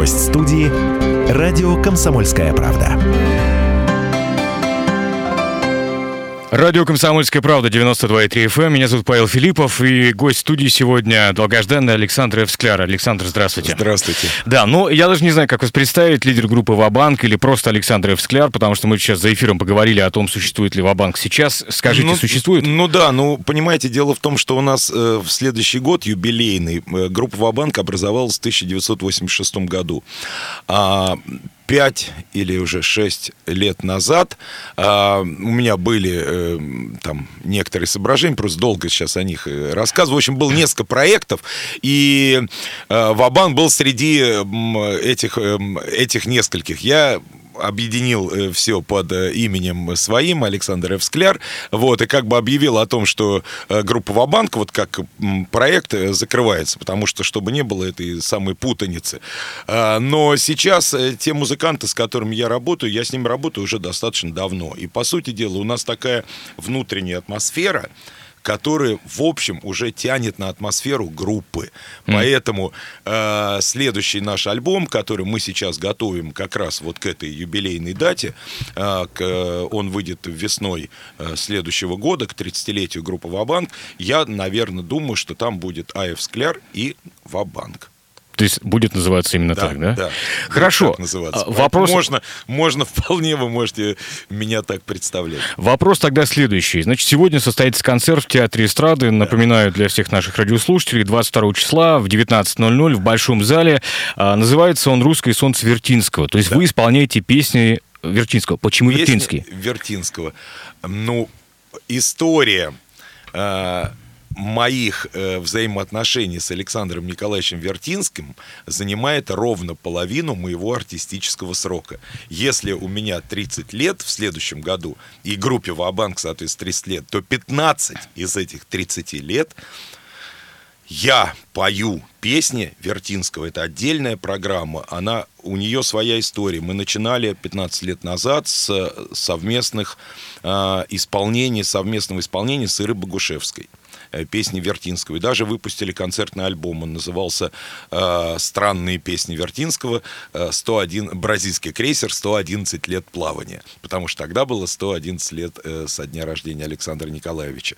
Гость студии – радио «Комсомольская правда». Радио «Комсомольская правда», 92,3 FM. Эм. Меня зовут Павел Филиппов, и гость студии сегодня долгожданный Александр Эвскляр. Александр, здравствуйте. Здравствуйте. Да, ну, я даже не знаю, как вас представить, лидер группы «Вабанк» или просто Александр Эвскляр, потому что мы сейчас за эфиром поговорили о том, существует ли «Вабанк» сейчас. Скажите, ну, существует? Ну да, ну, понимаете, дело в том, что у нас э, в следующий год юбилейный. Э, группа «Вабанк» образовалась в 1986 году. А 5 или уже 6 лет назад э, у меня были э, там некоторые соображения, просто долго сейчас о них э, рассказываю. В общем, было несколько проектов, и э, Вабан был среди этих, э, этих нескольких. Я объединил э, все под э, именем своим, Александр Эвскляр, вот, и как бы объявил о том, что э, группа Вабанк, вот как проект, закрывается, потому что, чтобы не было этой самой путаницы. А, но сейчас те музыканты, с которыми я работаю, я с ними работаю уже достаточно давно, и, по сути дела, у нас такая внутренняя атмосфера, который, в общем, уже тянет на атмосферу группы. Mm. Поэтому э, следующий наш альбом, который мы сейчас готовим как раз вот к этой юбилейной дате, э, к, он выйдет весной э, следующего года, к 30-летию группы «Вабанк», я, наверное, думаю, что там будет Аев Скляр и «Вабанк». То есть будет называться именно да, так, да? Да. Хорошо. называться. А, вопрос... Можно, можно вполне, вы можете меня так представлять. Вопрос тогда следующий. Значит, сегодня состоится концерт в Театре эстрады. Напоминаю для всех наших радиослушателей. 22 числа в 19.00 в Большом зале. А, называется он «Русское солнце Вертинского». То есть да. вы исполняете песни Вертинского. Почему Песни Вертинский? Вертинского. Ну, история а, моих э, взаимоотношений с Александром Николаевичем Вертинским занимает ровно половину моего артистического срока. Если у меня 30 лет в следующем году, и группе Вабанк, соответственно, 30 лет, то 15 из этих 30 лет я пою песни Вертинского. Это отдельная программа. Она, у нее своя история. Мы начинали 15 лет назад с совместных э, исполнений, совместного исполнения с Ирой Богушевской. Э, песни Вертинского. И даже выпустили концертный альбом. Он назывался э, «Странные песни Вертинского. 101, э, бразильский крейсер. 111 лет плавания». Потому что тогда было 111 лет со дня рождения Александра Николаевича.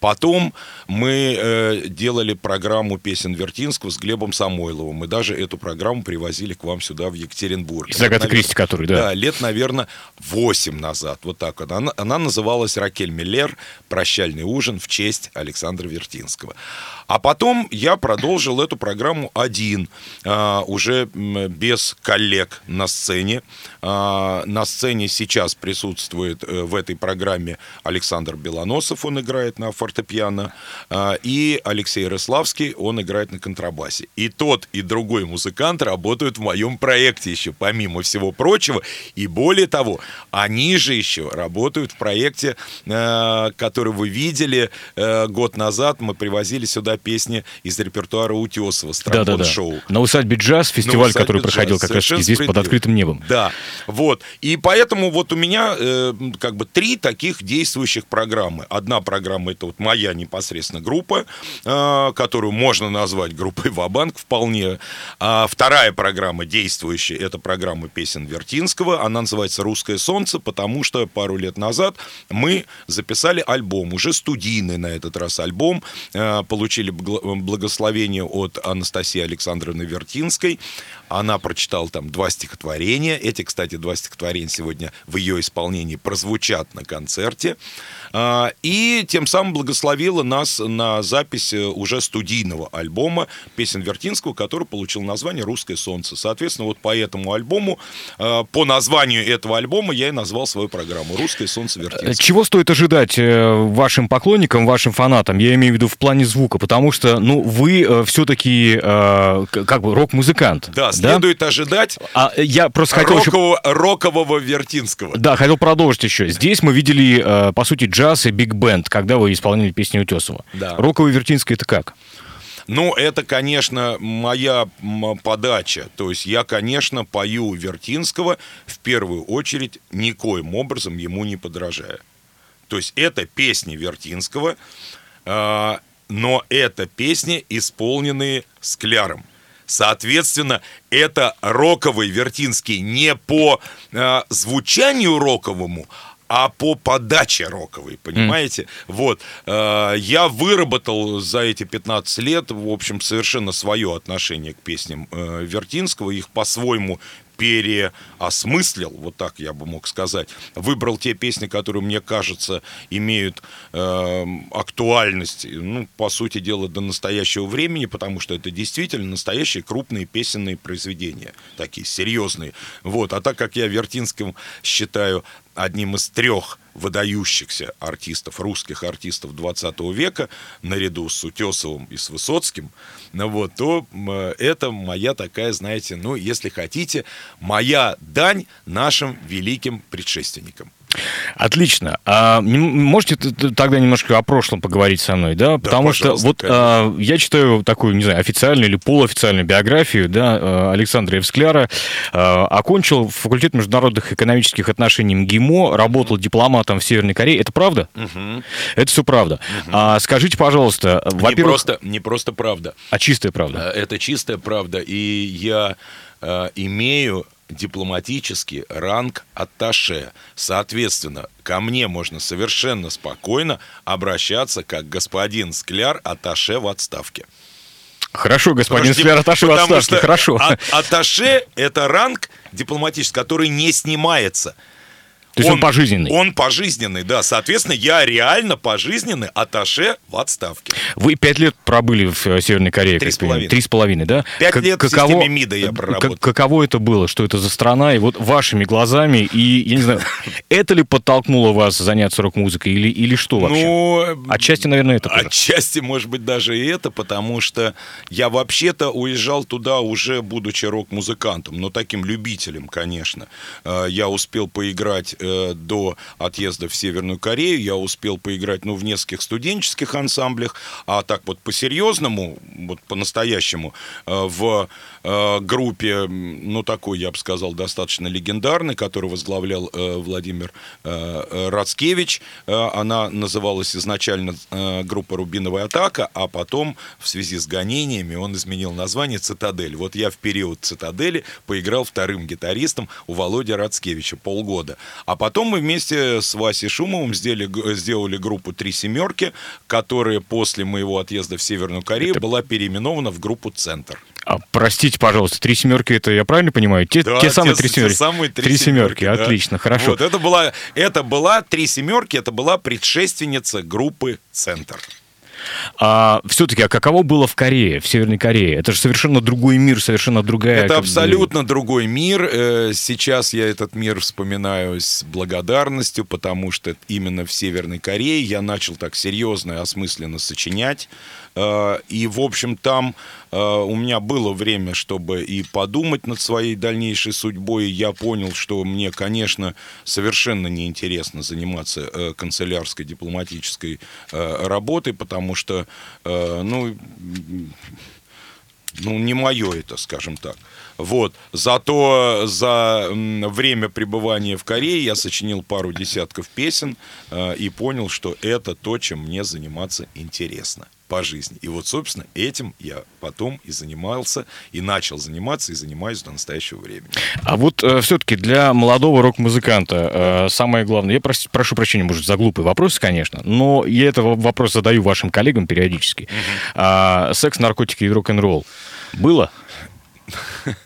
Потом мы делали программу песен Вертинского с Глебом Самойловым. Мы даже эту программу привозили к вам сюда, в Екатеринбург. Из Агаты Кристи, который, да? Да, лет, наверное, 8 назад. Вот так вот. Она, она называлась «Ракель Миллер. Прощальный ужин в честь Александра Александра Вертинского. А потом я продолжил эту программу один, а, уже без коллег на сцене. А, на сцене сейчас присутствует э, в этой программе Александр Белоносов, он играет на фортепиано, а, и Алексей Рославский, он играет на контрабасе. И тот, и другой музыкант работают в моем проекте еще, помимо всего прочего. И более того, они же еще работают в проекте, э, который вы видели э, год назад. Мы привозили сюда песни из репертуара Утесова, Стромбон-шоу. Да, да, да. На усадьбе джаз, фестиваль, усадьбе который джаз. проходил как раз здесь под открытым небом. Да, вот. И поэтому вот у меня э, как бы три таких действующих программы. Одна программа это вот моя непосредственно группа, э, которую можно назвать группой Вабанк вполне. А вторая программа действующая это программа песен Вертинского. Она называется «Русское солнце», потому что пару лет назад мы записали альбом, уже студийный на этот раз альбом, э, получили благословение от Анастасии Александровны Вертинской. Она прочитала там два стихотворения. Эти, кстати, два стихотворения сегодня в ее исполнении прозвучат на концерте. А, и тем самым благословила нас на запись э, уже студийного альбома песен Вертинского, который получил название «Русское солнце». Соответственно, вот по этому альбому, э, по названию этого альбома я и назвал свою программу «Русское солнце Вертинского». Чего стоит ожидать э, вашим поклонникам, вашим фанатам? Я имею в виду в плане звука, потому что, ну, вы все-таки как бы рок-музыкант. Да, следует да? ожидать а я просто хотел рокового, еще... рокового Вертинского. Да, хотел продолжить еще. Здесь мы видели, по сути, джаз и биг-бенд, когда вы исполняли песни Утесова. Да. Роковый Вертинский это как? Ну, это, конечно, моя подача. То есть я, конечно, пою Вертинского в первую очередь никоим образом ему не подражая. То есть это песни Вертинского, э, но это песни, исполненные скляром. Соответственно, это роковый Вертинский не по э, звучанию роковому, а по подаче роковой, понимаете? Mm. Вот. Э, я выработал за эти 15 лет, в общем, совершенно свое отношение к песням э, Вертинского, их по-своему переосмыслил, вот так я бы мог сказать, выбрал те песни, которые, мне кажется, имеют э, актуальность, ну, по сути дела, до настоящего времени, потому что это действительно настоящие крупные песенные произведения, такие серьезные. Вот. А так как я Вертинским считаю одним из трех выдающихся артистов, русских артистов 20 века, наряду с Утесовым и с Высоцким, ну вот, то это моя такая, знаете, ну, если хотите, моя дань нашим великим предшественникам. Отлично. А, можете тогда немножко о прошлом поговорить со мной, да? Потому да, что вот а, я читаю такую, не знаю, официальную или полуофициальную биографию, да, а, Александра Евскляра. А, окончил факультет международных экономических отношений МГИМО, работал дипломатом в Северной Корее. Это правда? Угу. Это все правда. Угу. А, скажите, пожалуйста, во-первых... Не просто, не просто правда. А чистая правда? А, это чистая правда. И я э, имею дипломатический ранг атташе. Соответственно, ко мне можно совершенно спокойно обращаться как господин Скляр атташе в отставке. Хорошо, господин Скляр атташе в отставке, хорошо. А, атташе – это ранг дипломатический, который не снимается – то есть он, он пожизненный? Он пожизненный, да. Соответственно, я реально пожизненный аташе в отставке. Вы пять лет пробыли в э, Северной Корее? Три с половиной. Три с половиной, да? Пять как, лет каково, в системе МИДа я проработал. каково это было? Что это за страна? И вот вашими глазами, и, я не знаю, это ли подтолкнуло вас заняться рок-музыкой или, или что вообще? Ну, отчасти, наверное, это тоже. Отчасти, может быть, даже и это, потому что я вообще-то уезжал туда уже будучи рок-музыкантом, но таким любителем, конечно. Э, я успел поиграть Э, до отъезда в Северную Корею я успел поиграть, ну, в нескольких студенческих ансамблях, а так вот по-серьезному, вот по-настоящему, э, в э, группе, ну, такой, я бы сказал, достаточно легендарной, которую возглавлял Владимир Рацкевич. Она называлась изначально группа «Рубиновая атака», а потом в связи с гонениями он изменил название «Цитадель». Вот я в период «Цитадели» поиграл вторым гитаристом у Володи Рацкевича полгода. Потом мы вместе с Васей Шумовым сделали, сделали группу «Три семерки», которая после моего отъезда в Северную Корею это... была переименована в группу «Центр». А, простите, пожалуйста, три семерки, это я правильно понимаю? Те, да, те самые те, три семерки. Те самые три, три семерки, семерки да. отлично, хорошо. Вот, это была, это была три семерки, это была предшественница группы «Центр». А все-таки, а каково было в Корее, в Северной Корее? Это же совершенно другой мир, совершенно другая... Это абсолютно бы... другой мир. Э, сейчас я этот мир вспоминаю с благодарностью, потому что именно в Северной Корее я начал так серьезно и осмысленно сочинять. Э, и, в общем, там э, у меня было время, чтобы и подумать над своей дальнейшей судьбой. Я понял, что мне, конечно, совершенно неинтересно заниматься канцелярской дипломатической работой, потому что, э, ну, ну, не мое это, скажем так. Вот. Зато за время пребывания в Корее я сочинил пару десятков песен э, и понял, что это то, чем мне заниматься интересно по жизни. И вот, собственно, этим я потом и занимался, и начал заниматься, и занимаюсь до настоящего времени. А вот э, все-таки для молодого рок-музыканта э, самое главное, я прос, прошу прощения, может, за глупый вопрос, конечно, но я этот вопрос задаю вашим коллегам периодически. Угу. А, секс, наркотики и рок-н-ролл было?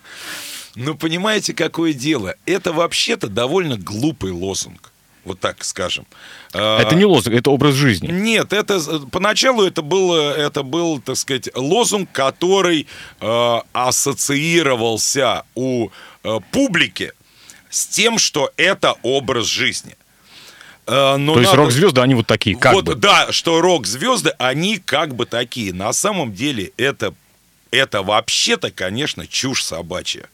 Ну, понимаете, какое дело? Это вообще-то довольно глупый лозунг вот так скажем. А, это не лозунг, это образ жизни. Нет, это поначалу это был, это был, так сказать, лозунг, который э, ассоциировался у э, публики с тем, что это образ жизни. Э, но То есть рок-звезды, они вот такие, как вот, бы. Да, что рок-звезды, они как бы такие. На самом деле это, это вообще-то, конечно, чушь собачья.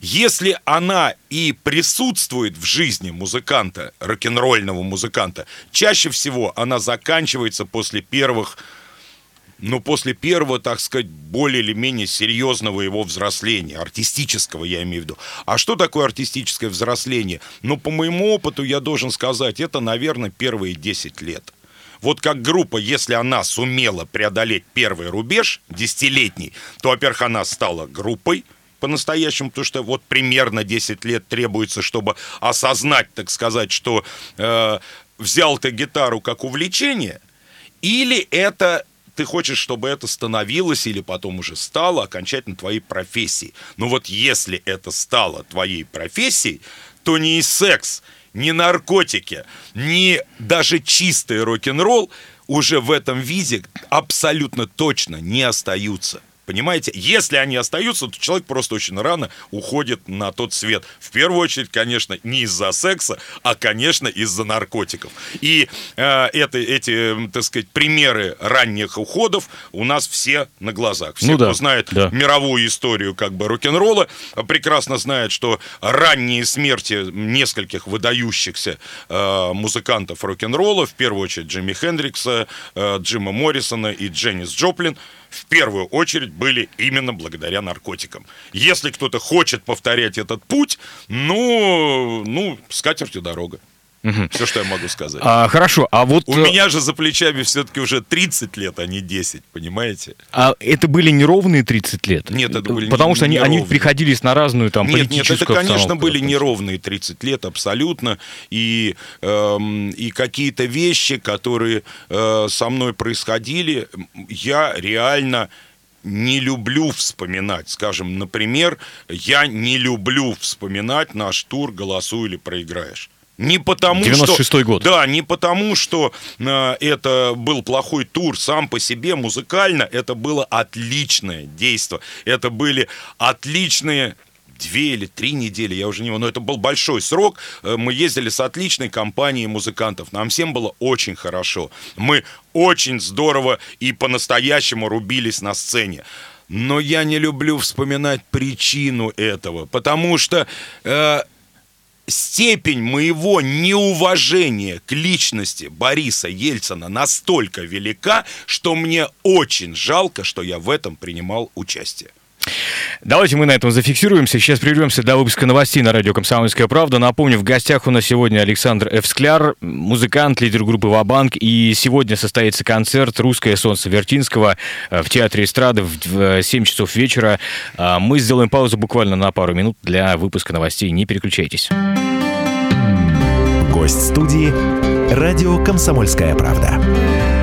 Если она и присутствует в жизни музыканта, рок-н-ролльного музыканта, чаще всего она заканчивается после первых ну, после первого, так сказать, более или менее серьезного его взросления, артистического, я имею в виду. А что такое артистическое взросление? Ну, по моему опыту я должен сказать, это, наверное, первые 10 лет. Вот как группа, если она сумела преодолеть первый рубеж, десятилетний, то, во-первых, она стала группой, по-настоящему, потому что вот примерно 10 лет требуется, чтобы осознать, так сказать, что э, взял ты гитару как увлечение, или это ты хочешь, чтобы это становилось или потом уже стало окончательно твоей профессией. Но вот если это стало твоей профессией, то ни секс, ни наркотики, ни даже чистый рок-н-ролл уже в этом виде абсолютно точно не остаются. Понимаете? Если они остаются, то человек просто очень рано уходит на тот свет. В первую очередь, конечно, не из-за секса, а, конечно, из-за наркотиков. И э, это, эти, так сказать, примеры ранних уходов у нас все на глазах. Все, ну, да, кто знает да. мировую историю как бы рок-н-ролла, прекрасно знают, что ранние смерти нескольких выдающихся э, музыкантов рок-н-ролла, в первую очередь Джимми Хендрикса, э, Джима Моррисона и Дженнис Джоплин, в первую очередь были именно благодаря наркотикам. Если кто-то хочет повторять этот путь, ну, ну, с катертью дорога. Угу. Все, что я могу сказать. А, хорошо, а вот... У меня же за плечами все-таки уже 30 лет, а не 10, понимаете? А это были неровные 30 лет? Нет, это были Потому не, что они, они приходились на разную там Нет, нет, это, конечно, были неровные 30 лет, абсолютно. И, эм, и какие-то вещи, которые э, со мной происходили, я реально не люблю вспоминать. Скажем, например, я не люблю вспоминать наш тур «Голосуй или проиграешь». Не потому 96 что, год. Да, не потому, что э, это был плохой тур сам по себе музыкально, это было отличное действие. Это были отличные две или три недели, я уже не но это был большой срок. Э, мы ездили с отличной компанией музыкантов. Нам всем было очень хорошо. Мы очень здорово и по-настоящему рубились на сцене. Но я не люблю вспоминать причину этого, потому что э, степень моего неуважения к личности Бориса Ельцина настолько велика, что мне очень жалко, что я в этом принимал участие. Давайте мы на этом зафиксируемся. Сейчас прервемся до выпуска новостей на радио «Комсомольская правда». Напомню, в гостях у нас сегодня Александр Эвскляр, музыкант, лидер группы «Вабанк». И сегодня состоится концерт «Русское солнце» Вертинского э, в Театре эстрады в 7 часов вечера. А мы сделаем паузу буквально на пару минут для выпуска новостей. Не переключайтесь. Гость студии «Радио Комсомольская правда».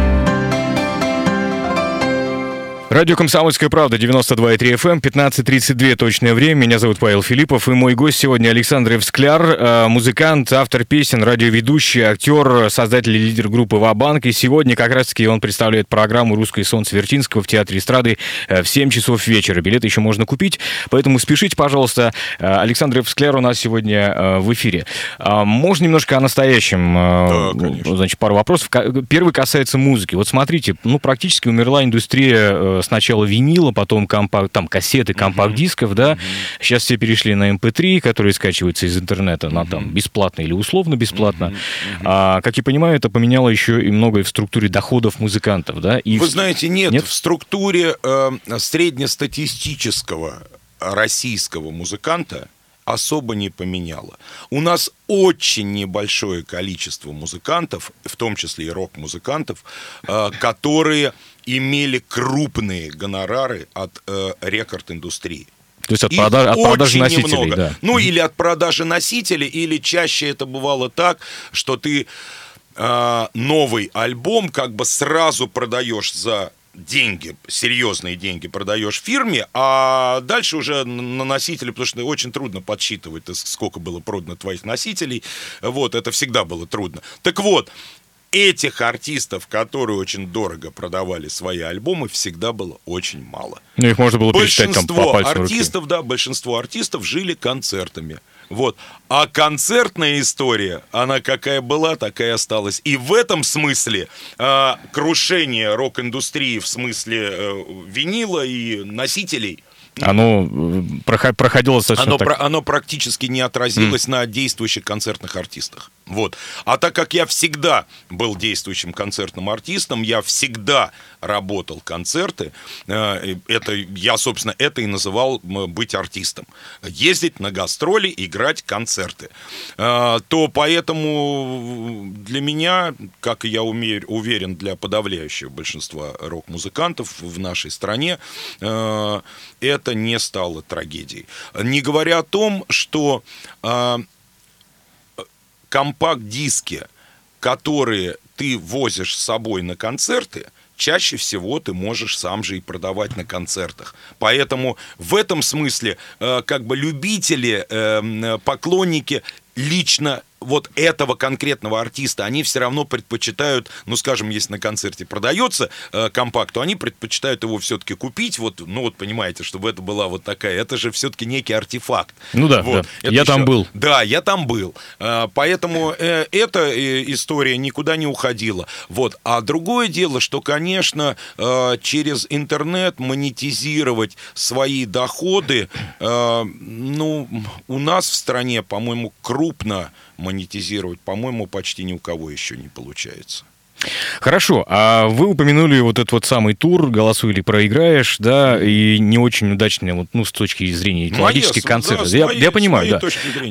Радио «Комсомольская правда», 92,3 FM, 15.32 точное время. Меня зовут Павел Филиппов, и мой гость сегодня Александр Евскляр, э, музыкант, автор песен, радиоведущий, актер, создатель и лидер группы «Ва-банк». И сегодня как раз-таки он представляет программу «Русское солнце» Вертинского в Театре эстрады э, в 7 часов вечера. Билеты еще можно купить, поэтому спешите, пожалуйста. Э, Александр Евскляр у нас сегодня в эфире. Можно немножко о настоящем? Да, конечно. Значит, пару вопросов. Первый касается музыки. Вот смотрите, ну, практически умерла индустрия сначала винила, потом компак, там кассеты, компакт-дисков, да. Uh-huh. Сейчас все перешли на MP3, эм которые скачиваются из интернета, на там бесплатно или условно бесплатно. Uh-huh. А, как я понимаю, это поменяло еще и многое в структуре доходов музыкантов, да? И Вы в... знаете, нет, нет, в структуре э, среднестатистического российского музыканта особо не поменяло. У нас очень небольшое количество музыкантов, в том числе и рок-музыкантов, э, которые имели крупные гонорары от э, рекорд-индустрии. То есть от, продаж, от продажи носителей, немного. да. Ну, или от продажи носителей, или чаще это бывало так, что ты э, новый альбом как бы сразу продаешь за деньги, серьезные деньги продаешь фирме, а дальше уже на носители, потому что очень трудно подсчитывать, сколько было продано твоих носителей, вот, это всегда было трудно. Так вот, этих артистов, которые очень дорого продавали свои альбомы, всегда было очень мало. Ну, их можно было пересчитать там по артистов, руки. да, большинство артистов жили концертами. Вот. А концертная история, она какая была, такая осталась. И в этом смысле э, крушение рок-индустрии в смысле э, винила и носителей Оно э, проходило достаточно оно, так... про, оно практически не отразилось mm. на действующих концертных артистах. Вот. А так как я всегда был действующим концертным артистом, я всегда работал концерты, э, это, я, собственно, это и называл быть артистом. Ездить на гастроли, играть концерты. Э, то поэтому для меня, как я уверен, для подавляющего большинства рок-музыкантов в нашей стране, э, это не стало трагедией. Не говоря о том, что компакт-диски, которые ты возишь с собой на концерты, чаще всего ты можешь сам же и продавать на концертах. Поэтому в этом смысле э, как бы любители, э, поклонники лично вот этого конкретного артиста, они все равно предпочитают, ну, скажем, если на концерте продается э, компакт, то они предпочитают его все-таки купить, вот, ну, вот понимаете, чтобы это была вот такая, это же все-таки некий артефакт. Ну да, вот. да. я еще... там был. Да, я там был. Э, поэтому э, эта э, история никуда не уходила. Вот. А другое дело, что, конечно, э, через интернет монетизировать свои доходы, э, ну, у нас в стране, по-моему, крупно монетизировать, по-моему, почти ни у кого еще не получается. Хорошо, а вы упомянули вот этот вот самый тур «Голосуй или проиграешь», да, и не очень удачный, вот, ну, с точки зрения технологических концертов. Да, я, я понимаю, да.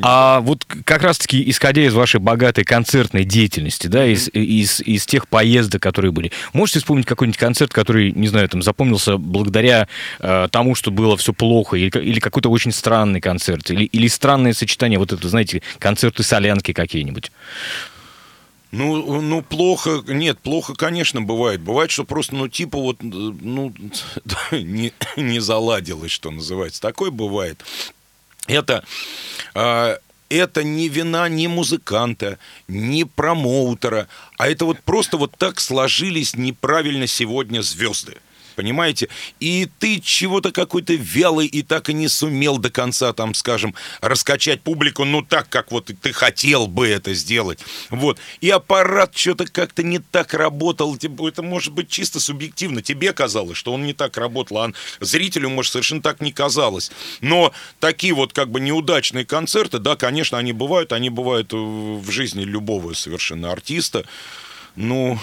А вот как раз-таки, исходя из вашей богатой концертной деятельности, да, из, из, из тех поездок, которые были, можете вспомнить какой-нибудь концерт, который, не знаю, там, запомнился благодаря э, тому, что было все плохо, или, или какой-то очень странный концерт, или, или странное сочетание, вот это, знаете, концерты солянки какие-нибудь? Ну, ну, плохо, нет, плохо, конечно, бывает. Бывает, что просто, ну, типа вот, ну, не, не заладилось, что называется. Такое бывает. Это, э, это не вина ни музыканта, ни промоутера, а это вот просто вот так сложились неправильно сегодня звезды понимаете? И ты чего-то какой-то вялый и так и не сумел до конца, там, скажем, раскачать публику, ну, так, как вот ты хотел бы это сделать. Вот. И аппарат что-то как-то не так работал. Это может быть чисто субъективно. Тебе казалось, что он не так работал, а зрителю, может, совершенно так не казалось. Но такие вот как бы неудачные концерты, да, конечно, они бывают. Они бывают в жизни любого совершенно артиста. Ну,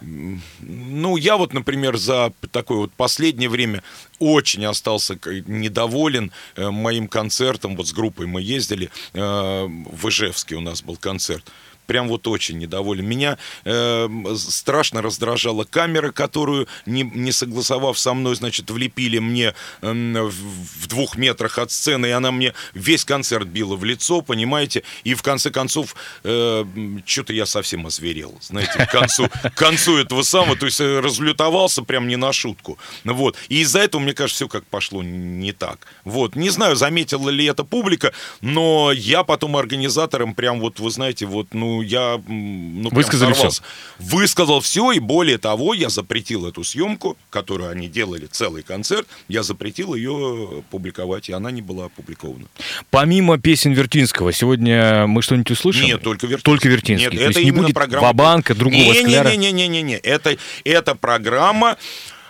ну, я вот, например, за такое вот последнее время очень остался недоволен э, моим концертом. Вот с группой мы ездили э, в Ижевске у нас был концерт прям вот очень недоволен. Меня э, страшно раздражала камера, которую, не, не согласовав со мной, значит, влепили мне э, в, в двух метрах от сцены, и она мне весь концерт била в лицо, понимаете? И в конце концов, э, что-то я совсем озверел, знаете, к концу, к концу этого самого, то есть э, разлютовался прям не на шутку. Вот. И из-за этого, мне кажется, все как пошло не так. Вот. Не знаю, заметила ли это публика, но я потом организаторам прям вот, вы знаете, вот, ну, я ну, Высказали все. Высказал все, и более того, я запретил эту съемку, которую они делали, целый концерт, я запретил ее публиковать, и она не была опубликована. Помимо песен Вертинского, сегодня мы что-нибудь услышим? Нет, только Вертинский. Только Вертинский. Нет, То это не будет программа... Вабанка, другого не, скляра? Не-не-не, это, это программа,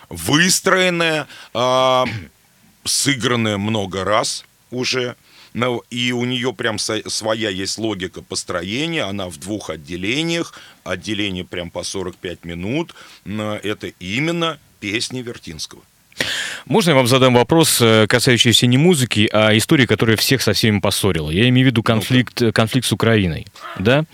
выстроенная, э, сыгранная много раз уже, и у нее прям своя есть логика построения, она в двух отделениях, отделение прям по 45 минут, это именно песни Вертинского. Можно я вам задам вопрос, э, касающийся не музыки, а истории, которая всех со всеми поссорила? Я имею в виду конфликт, конфликт с Украиной. Да?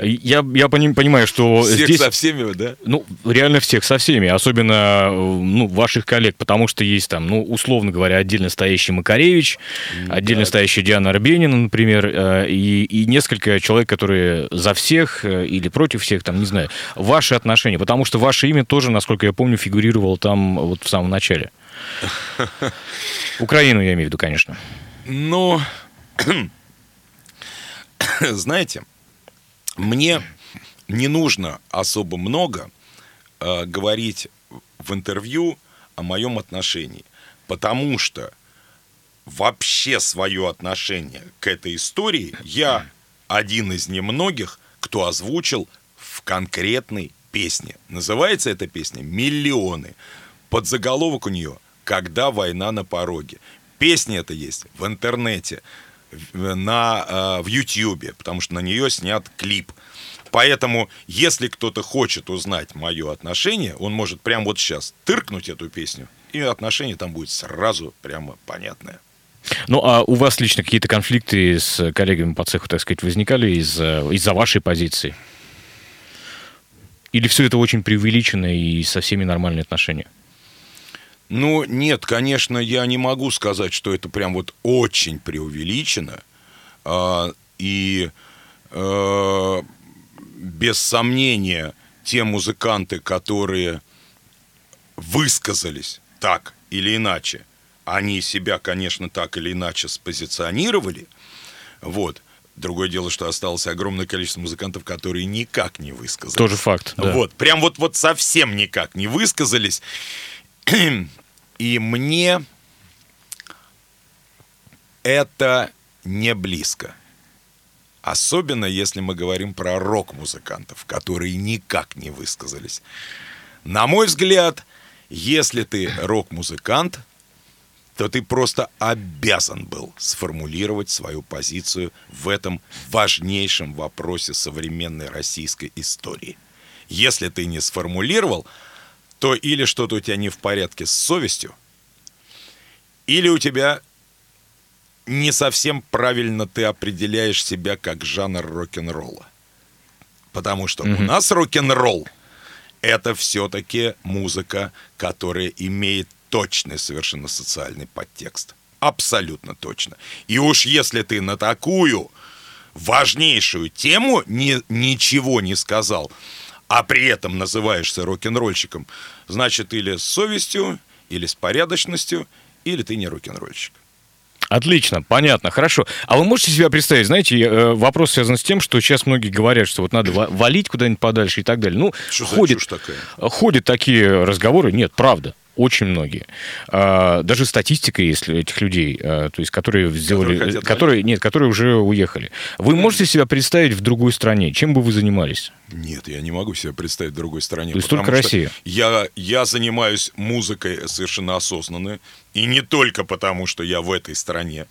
Я, я понимаю, что всех здесь... со всеми, да? Ну, реально всех со всеми, особенно ну, ваших коллег, потому что есть там, ну, условно говоря, отдельно стоящий Макаревич, да. отдельно стоящий Диана Арбенина, например, э, и, и несколько человек, которые за всех э, или против всех, там, не знаю, ваши отношения, потому что ваше имя тоже, насколько я помню, фигурировало там вот в самом начале. Украину я имею в виду, конечно. Ну, знаете, мне не нужно особо много э, говорить в интервью о моем отношении, потому что вообще свое отношение к этой истории я один из немногих, кто озвучил в конкретной песне. Называется эта песня «Миллионы». Подзаголовок у нее когда война на пороге. Песня это есть в интернете, на, э, в Ютьюбе, потому что на нее снят клип. Поэтому, если кто-то хочет узнать мое отношение, он может прямо вот сейчас тыркнуть эту песню, и отношение там будет сразу прямо понятное. Ну, а у вас лично какие-то конфликты с коллегами по цеху, так сказать, возникали из-за из-за вашей позиции? Или все это очень преувеличено и со всеми нормальные отношения? Ну, нет, конечно, я не могу сказать, что это прям вот очень преувеличено. А, и э, без сомнения, те музыканты, которые высказались так или иначе, они себя, конечно, так или иначе спозиционировали. Вот. Другое дело, что осталось огромное количество музыкантов, которые никак не высказались. Тоже факт. да. Вот, прям вот, вот совсем никак не высказались. И мне это не близко. Особенно если мы говорим про рок-музыкантов, которые никак не высказались. На мой взгляд, если ты рок-музыкант, то ты просто обязан был сформулировать свою позицию в этом важнейшем вопросе современной российской истории. Если ты не сформулировал, то или что-то у тебя не в порядке с совестью, или у тебя не совсем правильно ты определяешь себя как жанр рок-н-ролла. Потому что у нас рок-н-ролл это все-таки музыка, которая имеет точный совершенно социальный подтекст. Абсолютно точно. И уж если ты на такую важнейшую тему ни- ничего не сказал, а при этом называешься рок-н-ролльщиком, значит или с совестью, или с порядочностью, или ты не рок-н-ролльщик. Отлично, понятно, хорошо. А вы можете себя представить, знаете, э, вопрос связан с тем, что сейчас многие говорят, что вот надо ва- валить куда-нибудь подальше и так далее. Ну, Что такая? ходят такие разговоры, нет, правда. Очень многие. А, даже статистика есть этих людей, а, то есть которые сделали, Которые которые нет, которые уже уехали. Вы можете себя представить в другой стране? Чем бы вы занимались? Нет, я не могу себе представить в другой стране. То есть только Россия? Я, я занимаюсь музыкой совершенно осознанно. И не только потому, что я в этой стране.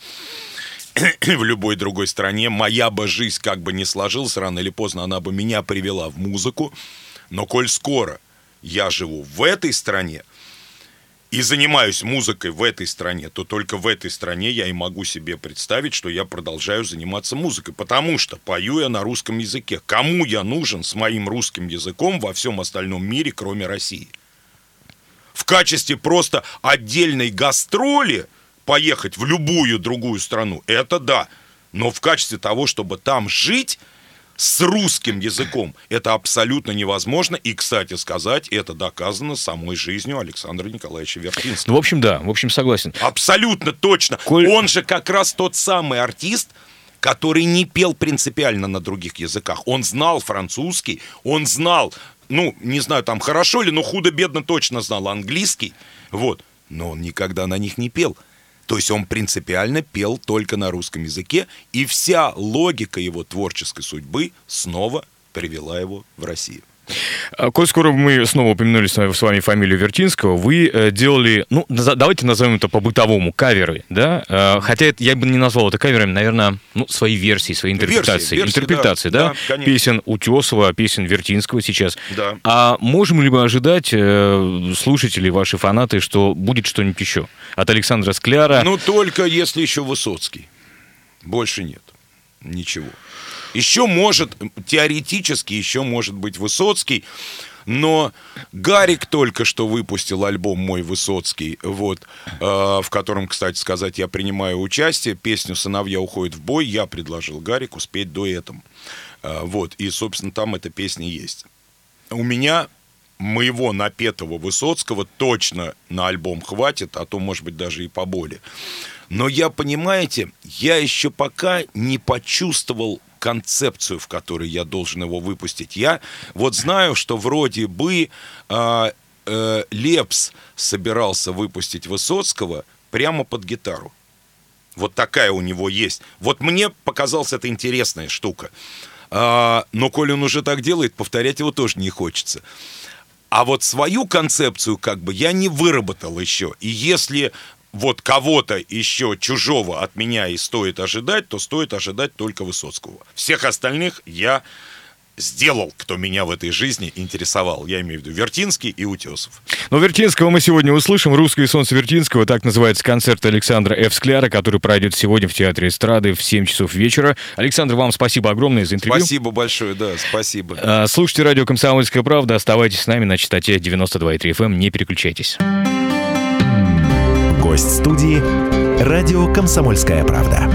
в любой другой стране. Моя бы жизнь как бы не сложилась, рано или поздно она бы меня привела в музыку. Но коль скоро я живу в этой стране, и занимаюсь музыкой в этой стране, то только в этой стране я и могу себе представить, что я продолжаю заниматься музыкой. Потому что пою я на русском языке. Кому я нужен с моим русским языком во всем остальном мире, кроме России? В качестве просто отдельной гастроли поехать в любую другую страну, это да. Но в качестве того, чтобы там жить, с русским языком. Это абсолютно невозможно. И, кстати сказать, это доказано самой жизнью Александра Николаевича Вертинского. Ну, в общем, да, в общем, согласен. Абсолютно точно. Коль- Он же как раз тот самый артист, который не пел принципиально на других языках. Он знал французский, он знал, ну, не знаю, там хорошо ли, но худо-бедно точно знал английский. Вот. Но он никогда на них не пел. То есть он принципиально пел только на русском языке, и вся логика его творческой судьбы снова привела его в Россию. А, Коль скоро мы снова упомянули с вами, фамилию Вертинского, вы э, делали, ну, давайте назовем это по-бытовому, каверы, да? Э, хотя это, я бы не назвал это каверами, наверное, ну, свои версии, свои интерпретации. версии, интерпретации, да, да? да, песен Утесова, песен Вертинского сейчас. Да. А можем ли мы ожидать, э, слушатели, ваши фанаты, что будет что-нибудь еще? От Александра Скляра? Ну, только если еще Высоцкий. Больше нет. Ничего. Еще может, теоретически еще может быть Высоцкий, но Гарик только что выпустил альбом «Мой Высоцкий», вот, э, в котором, кстати сказать, я принимаю участие. Песню «Сыновья уходят в бой» я предложил Гарику спеть дуэтом. Э, вот, и, собственно, там эта песня есть. У меня моего напетого Высоцкого точно на альбом хватит, а то, может быть, даже и поболее. Но я, понимаете, я еще пока не почувствовал концепцию, в которой я должен его выпустить. Я вот знаю, что вроде бы а, э, Лепс собирался выпустить Высоцкого прямо под гитару. Вот такая у него есть. Вот мне показалась это интересная штука. А, но коли он уже так делает, повторять его тоже не хочется. А вот свою концепцию как бы я не выработал еще. И если вот кого-то еще чужого от меня и стоит ожидать, то стоит ожидать только Высоцкого. Всех остальных я сделал, кто меня в этой жизни интересовал. Я имею в виду Вертинский и Утесов. Но Вертинского мы сегодня услышим. «Русское солнце Вертинского» так называется концерт Александра Ф. Скляра, который пройдет сегодня в Театре эстрады в 7 часов вечера. Александр, вам спасибо огромное за интервью. Спасибо большое, да, спасибо. А, слушайте радио «Комсомольская правда». Оставайтесь с нами на частоте 92,3 FM. Эм. Не переключайтесь. Гость студии «Радио «Комсомольская правда».